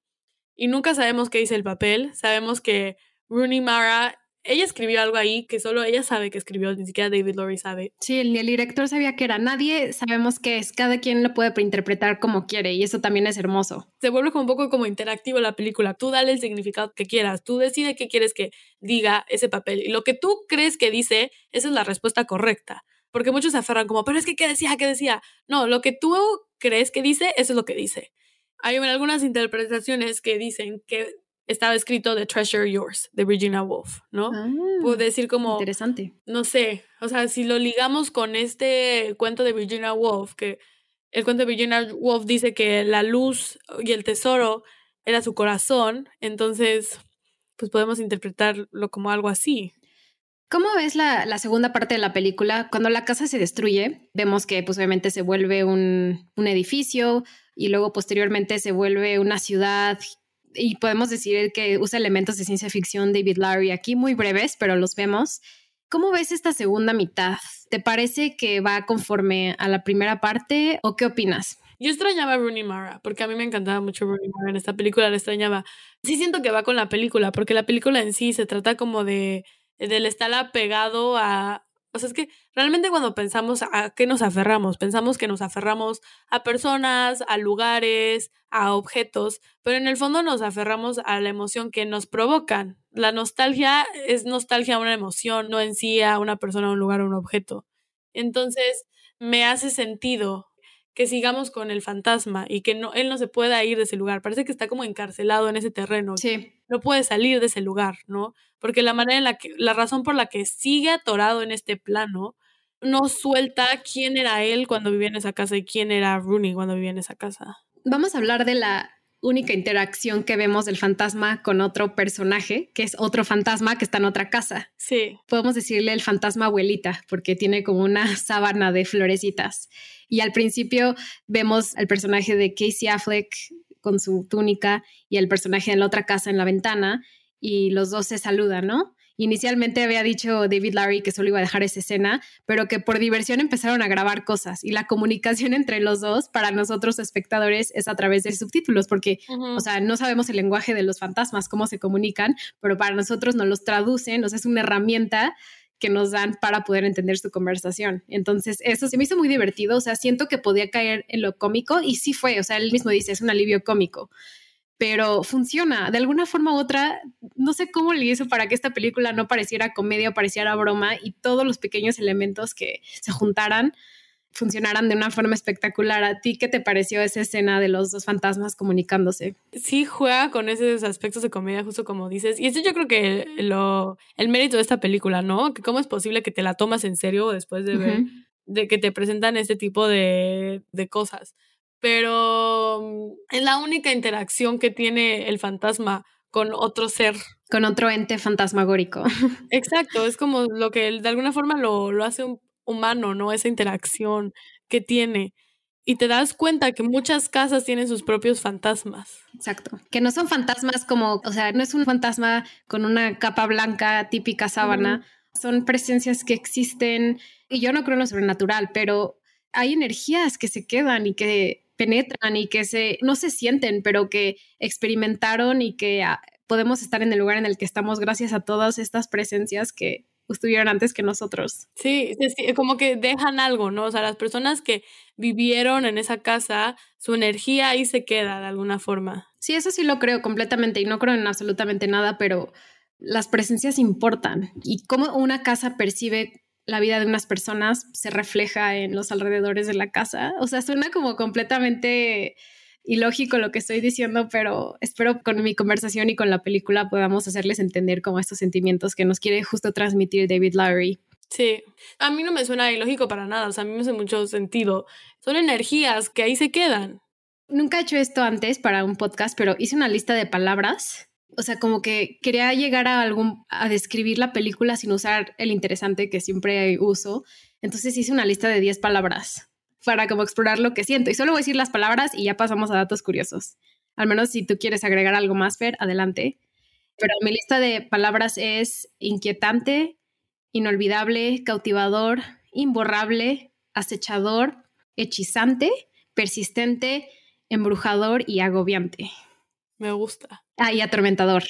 B: Y nunca sabemos qué dice el papel. Sabemos que Rooney Mara, ella escribió algo ahí que solo ella sabe que escribió, ni siquiera David Lowry sabe.
A: Sí, el, el director sabía que era. Nadie sabemos qué es. Cada quien lo puede interpretar como quiere y eso también es hermoso.
B: Se vuelve como un poco como interactivo la película. Tú dale el significado que quieras. Tú decide qué quieres que diga ese papel. Y lo que tú crees que dice, esa es la respuesta correcta porque muchos se aferran como, pero es que, ¿qué decía? ¿Qué decía? No, lo que tú crees que dice, eso es lo que dice. Hay algunas interpretaciones que dicen que estaba escrito The Treasure Yours, de Virginia Woolf, ¿no?
A: Ah,
B: Puedo decir como...
A: Interesante.
B: No sé, o sea, si lo ligamos con este cuento de Virginia Woolf, que el cuento de Virginia Woolf dice que la luz y el tesoro era su corazón, entonces, pues podemos interpretarlo como algo así.
A: ¿Cómo ves la, la, segunda parte de la película? Cuando la casa se destruye, vemos que pues obviamente se vuelve un, un edificio y luego posteriormente se vuelve una ciudad y podemos decir que usa elementos de ciencia ficción David Larry aquí muy breves, pero los vemos. ¿Cómo ves esta segunda mitad? ¿Te parece que va conforme a la primera parte o qué opinas?
B: Yo extrañaba a Rooney Mara, porque a mí me encantaba mucho Rooney Mara en esta película, la extrañaba. Sí siento que va con la película, porque la película en sí se trata como de del estar apegado a... O sea, es que realmente cuando pensamos a qué nos aferramos, pensamos que nos aferramos a personas, a lugares, a objetos, pero en el fondo nos aferramos a la emoción que nos provocan. La nostalgia es nostalgia a una emoción, no en sí a una persona, a un lugar, a un objeto. Entonces, me hace sentido que sigamos con el fantasma y que no, él no se pueda ir de ese lugar. Parece que está como encarcelado en ese terreno.
A: Sí.
B: No puede salir de ese lugar, ¿no? Porque la manera en la que, la razón por la que sigue atorado en este plano, no suelta quién era él cuando vivía en esa casa y quién era Rooney cuando vivía en esa casa.
A: Vamos a hablar de la única interacción que vemos del fantasma con otro personaje, que es otro fantasma que está en otra casa.
B: Sí.
A: Podemos decirle el fantasma abuelita, porque tiene como una sábana de florecitas. Y al principio vemos al personaje de Casey Affleck con su túnica y el personaje en la otra casa en la ventana y los dos se saludan, ¿no? Inicialmente había dicho David Larry que solo iba a dejar esa escena, pero que por diversión empezaron a grabar cosas y la comunicación entre los dos para nosotros espectadores es a través de subtítulos, porque, o sea, no sabemos el lenguaje de los fantasmas, cómo se comunican, pero para nosotros nos los traducen, o sea, es una herramienta que nos dan para poder entender su conversación. Entonces, eso se me hizo muy divertido, o sea, siento que podía caer en lo cómico y sí fue, o sea, él mismo dice, es un alivio cómico pero funciona de alguna forma u otra. No sé cómo le hizo para que esta película no pareciera comedia o pareciera broma y todos los pequeños elementos que se juntaran funcionaran de una forma espectacular. ¿A ti qué te pareció esa escena de los dos fantasmas comunicándose?
B: Sí, juega con esos aspectos de comedia, justo como dices. Y eso yo creo que lo, el mérito de esta película, ¿no? Que cómo es posible que te la tomas en serio después de ver, de que te presentan este tipo de, de cosas pero mm, es la única interacción que tiene el fantasma con otro ser.
A: Con otro ente fantasmagórico.
B: Exacto, es como lo que de alguna forma lo, lo hace humano, ¿no? Esa interacción que tiene. Y te das cuenta que muchas casas tienen sus propios fantasmas.
A: Exacto. Que no son fantasmas como, o sea, no es un fantasma con una capa blanca típica sábana. Son presencias que existen. Y yo no creo en lo sobrenatural, pero hay energías que se quedan y que penetran y que se, no se sienten, pero que experimentaron y que ah, podemos estar en el lugar en el que estamos gracias a todas estas presencias que estuvieron antes que nosotros.
B: Sí, como que dejan algo, ¿no? O sea, las personas que vivieron en esa casa, su energía ahí se queda de alguna forma.
A: Sí, eso sí lo creo completamente y no creo en absolutamente nada, pero las presencias importan y cómo una casa percibe la vida de unas personas se refleja en los alrededores de la casa. O sea, suena como completamente ilógico lo que estoy diciendo, pero espero con mi conversación y con la película podamos hacerles entender como estos sentimientos que nos quiere justo transmitir David Lowery.
B: Sí, a mí no me suena ilógico para nada, o sea, a mí me hace mucho sentido. Son energías que ahí se quedan.
A: Nunca he hecho esto antes para un podcast, pero hice una lista de palabras o sea, como que quería llegar a algún, a describir la película sin usar el interesante que siempre uso. Entonces hice una lista de 10 palabras para como explorar lo que siento. Y solo voy a decir las palabras y ya pasamos a datos curiosos. Al menos si tú quieres agregar algo más, Fer, adelante. Pero mi lista de palabras es inquietante, inolvidable, cautivador, imborrable, acechador, hechizante, persistente, embrujador y agobiante.
B: Me gusta.
A: Ah, y atormentador.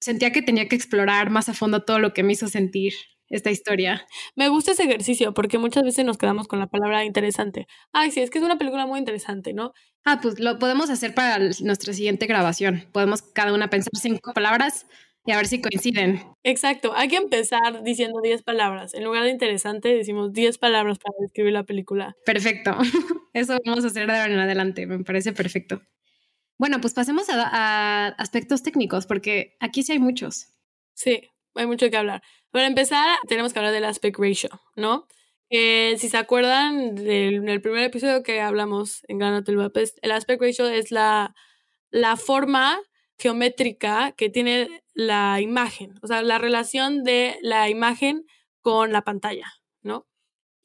A: Sentía que tenía que explorar más a fondo todo lo que me hizo sentir esta historia.
B: Me gusta ese ejercicio porque muchas veces nos quedamos con la palabra interesante. Ay, sí, es que es una película muy interesante, ¿no?
A: Ah, pues lo podemos hacer para nuestra siguiente grabación. Podemos cada una pensar cinco palabras y a ver si coinciden.
B: Exacto, hay que empezar diciendo diez palabras. En lugar de interesante, decimos diez palabras para describir la película.
A: Perfecto. Eso vamos a hacer de ahora en adelante. Me parece perfecto. Bueno, pues pasemos a, aspectos técnicos, porque aquí sí hay muchos.
B: Sí, hay mucho que hablar. Para empezar, tenemos que hablar del aspect ratio, ¿no? si se acuerdan del, primer episodio que hablamos en Gran Hotel Budapest, el aspect ratio es la, la forma geométrica que tiene la imagen, o sea, la relación de la imagen con la pantalla, ¿no?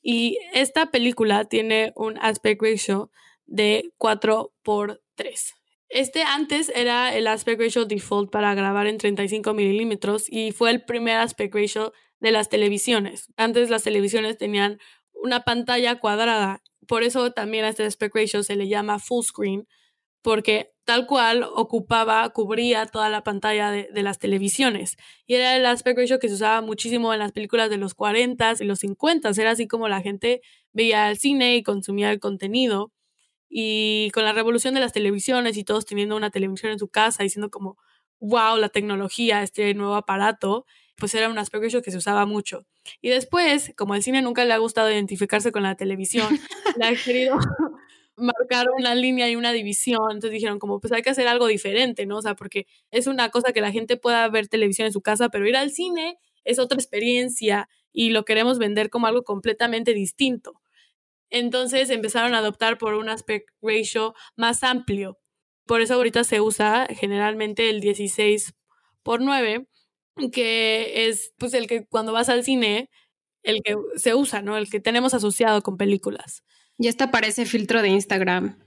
B: Y esta película tiene un aspect ratio de 4 por 3. Este antes era el aspect ratio default para grabar en 35 milímetros y fue el primer aspect ratio de las televisiones. Antes las televisiones tenían una pantalla cuadrada, por eso también a este aspect ratio se le llama full screen, porque tal cual ocupaba, cubría toda la pantalla de, de, las televisiones. Y era el aspect ratio que se usaba muchísimo en las películas de los 40 y los 50 Era así como la gente veía el cine y consumía el contenido. Y con la revolución de las televisiones y todos teniendo una televisión en su casa, diciendo como, wow, la tecnología, este nuevo aparato, pues era un aspecto que se usaba mucho. Y después, como el cine nunca le ha gustado identificarse con la televisión, le ha querido marcar una línea y una división, entonces dijeron como, pues hay que hacer algo diferente, ¿no? O sea, porque es una cosa que la gente pueda ver televisión en su casa, pero ir al cine es otra experiencia y lo queremos vender como algo completamente distinto. Entonces empezaron a adoptar por un aspect ratio más amplio. Por eso ahorita se usa generalmente el 16 por 9, que es pues el que cuando vas al cine, el que se usa, ¿no? El que tenemos asociado con películas.
A: Y esta parece filtro de Instagram,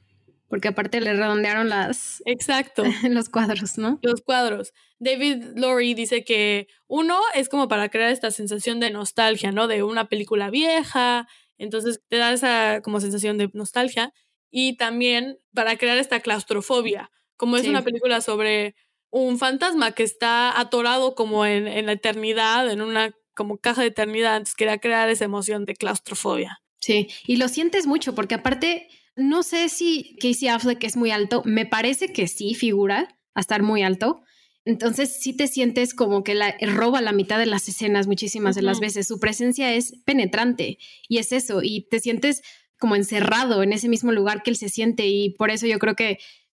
A: porque aparte le redondearon las...
B: Exacto.
A: los cuadros, ¿no?
B: Los cuadros. David Laurie dice que uno es como para crear esta sensación de nostalgia, ¿no? De una película vieja, entonces te da esa como sensación de nostalgia y también para crear esta claustrofobia, como es una película sobre un fantasma que está atorado como en, en, la eternidad, en una como caja de eternidad, entonces quería crear esa emoción de claustrofobia.
A: Sí, y lo sientes mucho porque aparte, no sé si Casey Affleck es muy alto, me parece que sí figura a estar muy alto, entonces sí te sientes como que la, roba la mitad de las escenas muchísimas de las veces. Su presencia es penetrante y es eso, y te sientes como encerrado en ese mismo lugar que él se siente y por eso yo creo que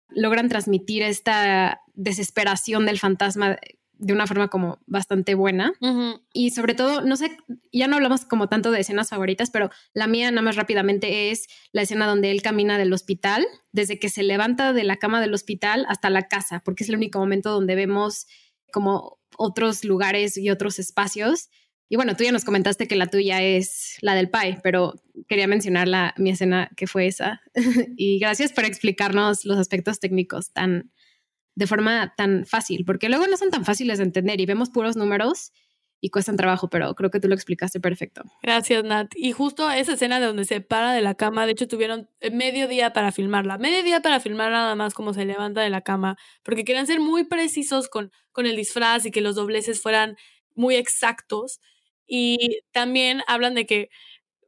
A: logran transmitir esta desesperación del fantasma de una forma como bastante buena. Y sobre todo, no sé, ya no hablamos como tanto de escenas favoritas, pero la mía nada más rápidamente es la escena donde él camina del hospital, desde que se levanta de la cama del hospital hasta la casa, porque es el único momento donde vemos como otros lugares y otros espacios. Y bueno, tú ya nos comentaste que la tuya es la del PAI, pero quería mencionar la, mi escena que fue esa. y gracias por explicarnos los aspectos técnicos tan, de forma tan fácil, porque luego no son tan fáciles de entender y vemos puros números y cuestan trabajo, pero creo que tú lo explicaste perfecto.
B: Gracias, Nat. Y justo esa escena de donde se para de la cama, de hecho tuvieron medio día para filmarla, medio día para filmar nada más como se levanta de la cama, porque querían ser muy precisos con, con el disfraz y que los dobleces fueran muy exactos. Y también hablan de que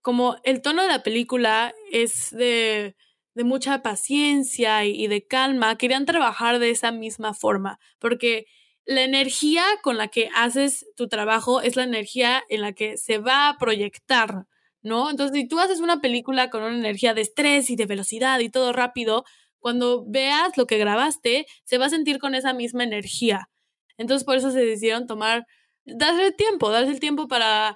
B: como el tono de la película es de, de mucha paciencia y de calma, querían trabajar de esa misma forma, porque la energía con la que haces tu trabajo es la energía en la que se va a proyectar, ¿no? Entonces, si tú haces una película con una energía de estrés y de velocidad y todo rápido, cuando veas lo que grabaste, se va a sentir con esa misma energía. Entonces, por eso se decidieron tomar, darse el tiempo, darse el tiempo para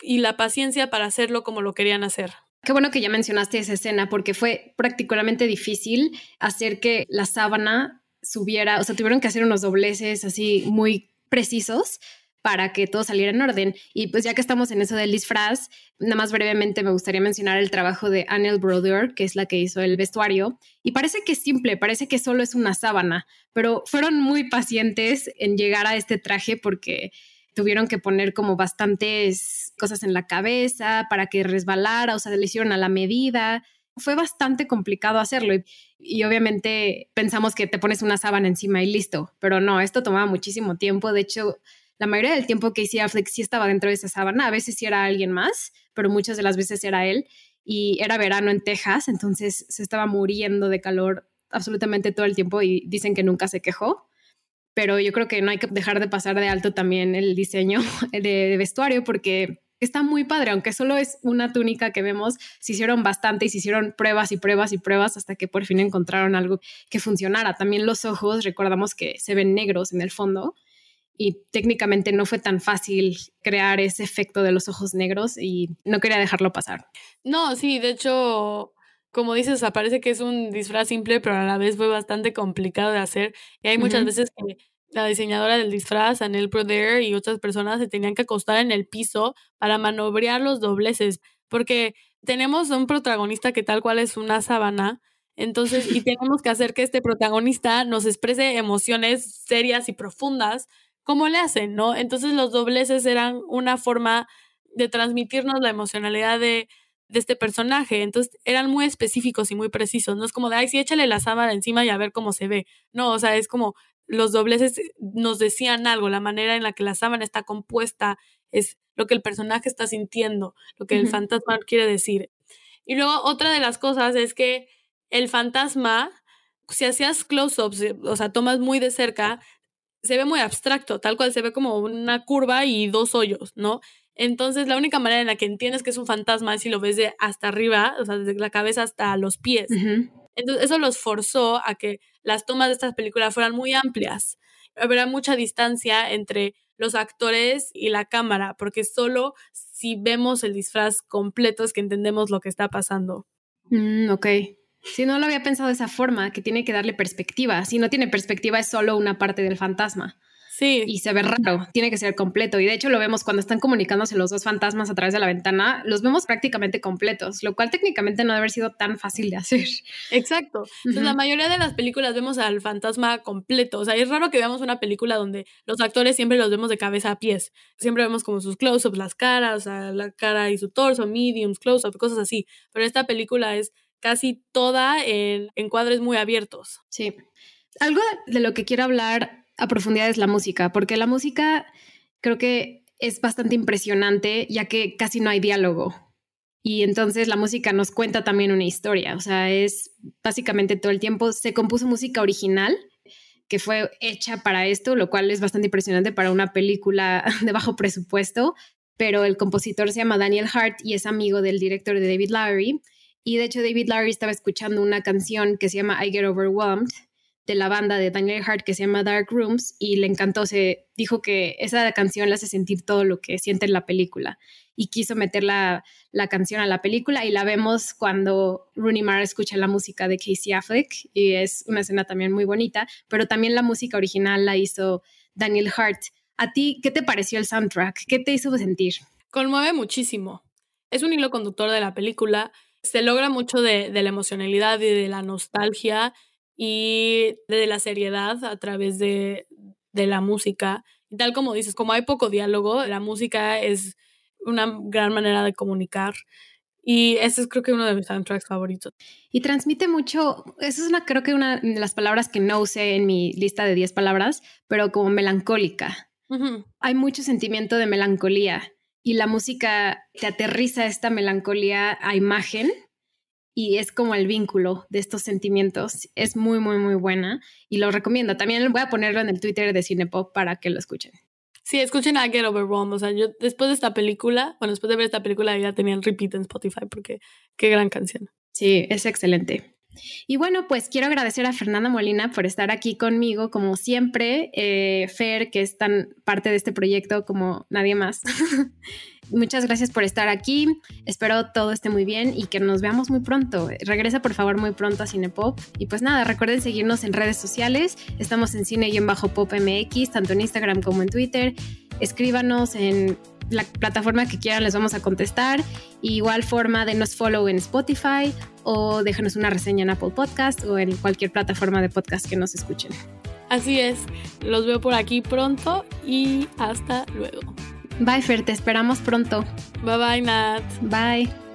B: y la paciencia para hacerlo como lo querían hacer.
A: Qué bueno que ya mencionaste esa escena porque fue prácticamente difícil hacer que la sábana subiera, o sea, tuvieron que hacer unos dobleces así muy precisos para que todo saliera en orden. Y pues ya que estamos en eso del disfraz, nada más brevemente me gustaría mencionar el trabajo de Anel Brother, que es la que hizo el vestuario. Y parece que es simple, parece que solo es una sábana, pero fueron muy pacientes en llegar a este traje porque tuvieron que poner como bastantes cosas en la cabeza para que resbalara, o sea, le hicieron a la medida fue bastante complicado hacerlo y, obviamente pensamos que te pones una sábana encima y listo, pero no, esto tomaba muchísimo tiempo. De hecho, la mayoría del tiempo que hacía Affleck sí estaba dentro de esa sábana, a veces sí era alguien más, pero muchas de las veces era él y era verano en Texas, entonces se estaba muriendo de calor absolutamente todo el tiempo y dicen que nunca se quejó. Pero yo creo que no hay que dejar de pasar de alto también el diseño de vestuario porque está muy padre, aunque solo es una túnica que vemos, se hicieron bastante y se hicieron pruebas y pruebas y pruebas hasta que por fin encontraron algo que funcionara. También los ojos, recordamos que se ven negros en el fondo y técnicamente no fue tan fácil crear ese efecto de los ojos negros y no quería dejarlo pasar.
B: No, sí, de hecho, como dices, parece que es un disfraz simple, pero a la vez fue bastante complicado de hacer. Y hay muchas veces que la diseñadora del disfraz, Anel Proder y otras personas se tenían que acostar en el piso para manobrear los dobleces, porque tenemos un protagonista que tal cual es una sábana, entonces, y tenemos que hacer que este protagonista nos exprese emociones serias y profundas, como le hacen, ¿no? Entonces los dobleces eran una forma de transmitirnos la emocionalidad de, de este personaje. Entonces eran muy específicos y muy precisos. No es como de, ay, sí, échale la sábana encima y a ver cómo se ve. No, o sea, es como los dobleces nos decían algo, la manera en la que la sábana está compuesta es lo que el personaje está sintiendo, lo que el fantasma quiere decir. Y luego otra de las cosas es que el fantasma, si hacías close-ups, o sea, tomas muy de cerca, se ve muy abstracto, tal cual se ve como una curva y dos hoyos, ¿no? Entonces, la única manera en la que entiendes que es un fantasma es si lo ves de hasta arriba, o sea, desde la cabeza hasta los pies. Entonces, eso los forzó a que las tomas de estas películas fueran muy amplias. Habrá mucha distancia entre los actores y la cámara, porque solo si vemos el disfraz completo es que entendemos lo que está pasando.
A: Mm, ok. Si no lo había pensado de esa forma, que tiene que darle perspectiva. Si no tiene perspectiva, es solo una parte del fantasma.
B: Sí.
A: Y se ve raro, tiene que ser completo. Y de hecho lo vemos cuando están comunicándose los dos fantasmas a través de la ventana, los vemos prácticamente completos, lo cual técnicamente no debe haber sido tan fácil de hacer.
B: Exacto. Entonces, la mayoría de las películas vemos al fantasma completo. O sea, es raro que veamos una película donde los actores siempre los vemos de cabeza a pies. Siempre vemos como sus close-ups, las caras, o sea, la cara y su torso, mediums, close-up, cosas así. Pero esta película es casi toda en encuadres muy abiertos.
A: Sí. Algo de lo que quiero hablar a profundidad es la música, porque la música creo que es bastante impresionante ya que casi no hay diálogo. Y entonces la música nos cuenta también una historia, o sea, es básicamente todo el tiempo. Se compuso música original que fue hecha para esto, lo cual es bastante impresionante para una película de bajo presupuesto, pero el compositor se llama Daniel Hart y es amigo del director de David Lowery. Y de hecho David Lowery estaba escuchando una canción que se llama I Get Overwhelmed de la banda de Daniel Hart que se llama Dark Rooms y le encantó, se dijo que esa canción le hace sentir todo lo que siente en la película y quiso meter la, la canción a la película y la vemos cuando Rooney Mara escucha la música de Casey Affleck y es una escena también muy bonita, pero también la música original la hizo Daniel Hart. ¿A ti qué te pareció el soundtrack? ¿Qué te hizo sentir?
B: Conmueve muchísimo. Es un hilo conductor de la película. Se logra mucho de, de la emocionalidad y de la nostalgia y de la seriedad a través de, de la música Y tal como dices, como hay poco diálogo, la música es una gran manera de comunicar. Y ese es creo que uno de mis soundtracks favoritos.
A: Y transmite mucho, eso es una, creo que una de las palabras que no usé en mi lista de 10 palabras, pero como melancólica. Hay mucho sentimiento de melancolía y la música te aterriza esta melancolía a imagen y es como el vínculo de estos sentimientos. Es muy, muy, muy buena y lo recomiendo. También voy a ponerlo en el Twitter de Cinepop para que lo escuchen.
B: Sí, escuchen a Get Overwhelmed. O sea, yo después de esta película, bueno, después de ver esta película ya tenía el repeat en Spotify porque qué gran canción.
A: Sí, es excelente. Y bueno, pues quiero agradecer a Fernanda Molina por estar aquí conmigo, como siempre. Eh, Fer, que es tan parte de este proyecto como nadie más. Muchas gracias por estar aquí. Espero todo esté muy bien y que nos veamos muy pronto. Regresa por favor muy pronto a Cinepop. Y pues nada, recuerden seguirnos en redes sociales. Estamos en Cine y en Bajo Pop MX, tanto en Instagram como en Twitter. Escríbanos en la plataforma que quieran, les vamos a contestar. igual forma, denos follow en Spotify o déjanos una reseña en Apple Podcast o en cualquier plataforma de podcast que nos escuchen.
B: Así es, los veo por aquí pronto y hasta luego.
A: Bye Fer, te esperamos pronto.
B: Bye bye Nat.
A: Bye.